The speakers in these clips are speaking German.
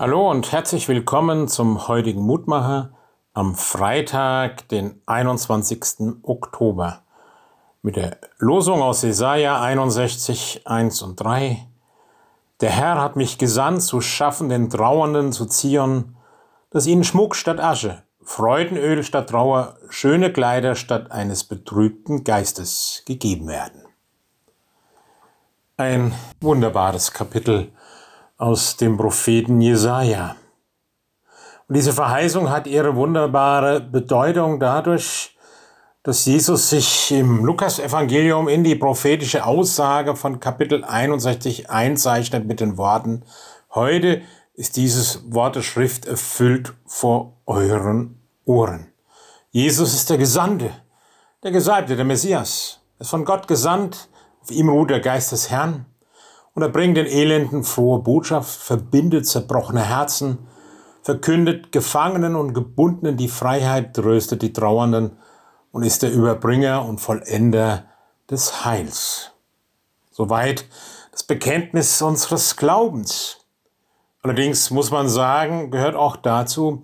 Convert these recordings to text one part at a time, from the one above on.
Hallo und herzlich willkommen zum heutigen Mutmacher am Freitag, den 21. Oktober. Mit der Losung aus Jesaja 61, 1 und 3. Der Herr hat mich gesandt, zu schaffen den Trauernden zu Zion, dass ihnen Schmuck statt Asche, Freudenöl statt Trauer, schöne Kleider statt eines betrübten Geistes gegeben werden. Ein wunderbares Kapitel aus dem Propheten Jesaja. Und diese Verheißung hat ihre wunderbare Bedeutung dadurch, dass Jesus sich im Lukas-Evangelium in die prophetische Aussage von Kapitel 61 einzeichnet mit den Worten, heute ist dieses Wort der Schrift erfüllt vor euren Ohren. Jesus ist der Gesandte, der Gesalbte, der Messias. Er ist von Gott gesandt, auf ihm ruht der Geist des Herrn und er bringt den Elenden frohe Botschaft, verbindet zerbrochene Herzen, verkündet Gefangenen und Gebundenen die Freiheit, tröstet die Trauernden und ist der Überbringer und Vollender des Heils. Soweit das Bekenntnis unseres Glaubens. Allerdings muss man sagen, gehört auch dazu,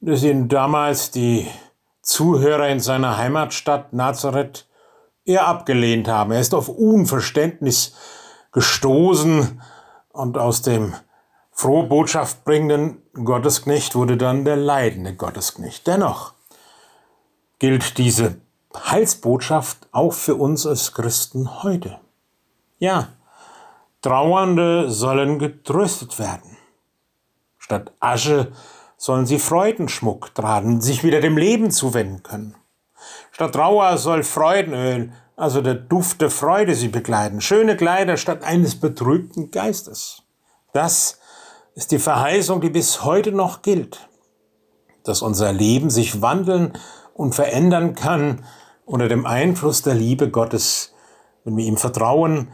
dass ihn damals die Zuhörer in seiner Heimatstadt Nazareth eher abgelehnt haben. Er ist auf Unverständnis gestoßen und aus dem frohe Botschaft bringenden Gottesknecht wurde dann der leidende Gottesknecht. Dennoch gilt diese Heilsbotschaft auch für uns als Christen heute. Ja, Trauernde sollen getröstet werden. Statt Asche sollen sie Freudenschmuck tragen, sich wieder dem Leben zuwenden können. Statt Trauer soll Freudenöl also der Duft der Freude sie begleiten. Schöne Kleider statt eines betrübten Geistes. Das ist die Verheißung, die bis heute noch gilt, dass unser Leben sich wandeln und verändern kann unter dem Einfluss der Liebe Gottes, wenn wir ihm vertrauen,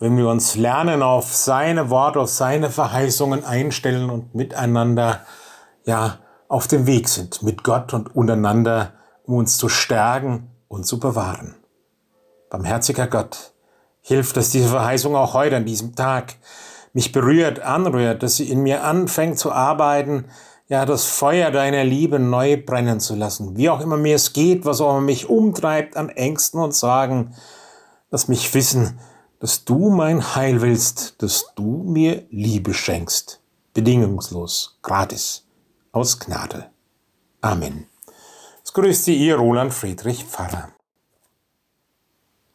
wenn wir uns lernen, auf seine Worte, auf seine Verheißungen einstellen und miteinander, ja, auf dem Weg sind, mit Gott und untereinander, um uns zu stärken und zu bewahren. Barmherziger Gott, hilf, dass diese Verheißung auch heute an diesem Tag mich berührt, anrührt, dass sie in mir anfängt zu arbeiten, ja, das Feuer deiner Liebe neu brennen zu lassen. Wie auch immer mir es geht, was auch immer mich umtreibt an Ängsten und Sorgen, lass mich wissen, dass du mein Heil willst, dass du mir Liebe schenkst. Bedingungslos, gratis, aus Gnade. Amen. Es grüßt Sie, Ihr Roland Friedrich Pfarrer.